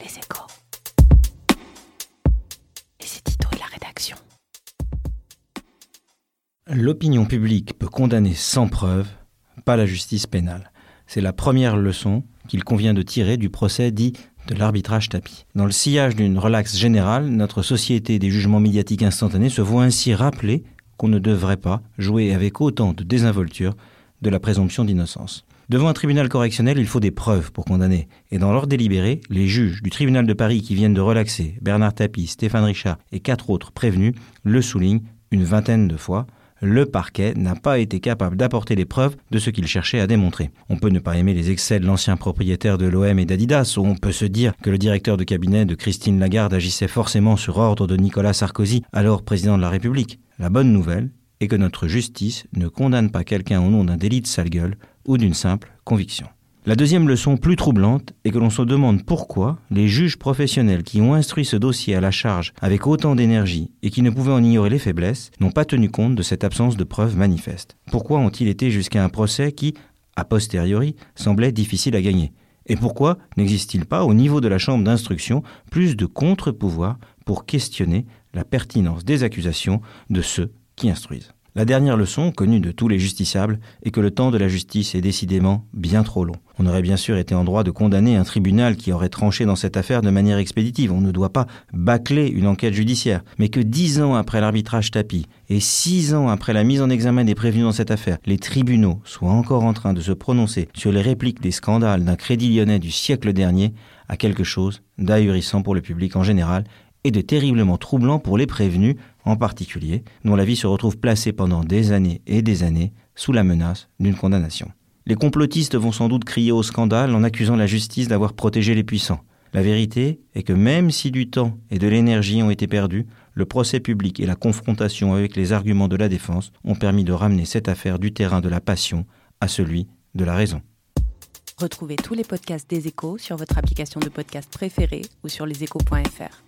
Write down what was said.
Les échos. Les éditos et la rédaction. L'opinion publique peut condamner sans preuve, pas la justice pénale. C'est la première leçon qu'il convient de tirer du procès dit de l'arbitrage tapis. Dans le sillage d'une relaxe générale, notre société des jugements médiatiques instantanés se voit ainsi rappeler qu'on ne devrait pas jouer avec autant de désinvolture de la présomption d'innocence. Devant un tribunal correctionnel, il faut des preuves pour condamner. Et dans l'ordre délibéré, les juges du tribunal de Paris qui viennent de relaxer Bernard Tapie, Stéphane Richard et quatre autres prévenus le soulignent une vingtaine de fois. Le parquet n'a pas été capable d'apporter les preuves de ce qu'il cherchait à démontrer. On peut ne pas aimer les excès de l'ancien propriétaire de l'OM et d'Adidas, ou on peut se dire que le directeur de cabinet de Christine Lagarde agissait forcément sur ordre de Nicolas Sarkozy, alors président de la République. La bonne nouvelle est que notre justice ne condamne pas quelqu'un au nom d'un délit de sale gueule ou d'une simple conviction. La deuxième leçon plus troublante est que l'on se demande pourquoi les juges professionnels qui ont instruit ce dossier à la charge avec autant d'énergie et qui ne pouvaient en ignorer les faiblesses n'ont pas tenu compte de cette absence de preuves manifestes. Pourquoi ont-ils été jusqu'à un procès qui, a posteriori, semblait difficile à gagner? Et pourquoi n'existe-t-il pas au niveau de la chambre d'instruction plus de contre-pouvoirs pour questionner la pertinence des accusations de ceux qui instruisent? La dernière leçon, connue de tous les justiciables, est que le temps de la justice est décidément bien trop long. On aurait bien sûr été en droit de condamner un tribunal qui aurait tranché dans cette affaire de manière expéditive. On ne doit pas bâcler une enquête judiciaire. Mais que dix ans après l'arbitrage tapis et six ans après la mise en examen des prévenus dans cette affaire, les tribunaux soient encore en train de se prononcer sur les répliques des scandales d'un crédit lyonnais du siècle dernier a quelque chose d'ahurissant pour le public en général et de terriblement troublant pour les prévenus en particulier, dont la vie se retrouve placée pendant des années et des années sous la menace d'une condamnation. Les complotistes vont sans doute crier au scandale en accusant la justice d'avoir protégé les puissants. La vérité est que même si du temps et de l'énergie ont été perdus, le procès public et la confrontation avec les arguments de la défense ont permis de ramener cette affaire du terrain de la passion à celui de la raison. Retrouvez tous les podcasts des échos sur votre application de podcast préférée ou sur leséchos.fr.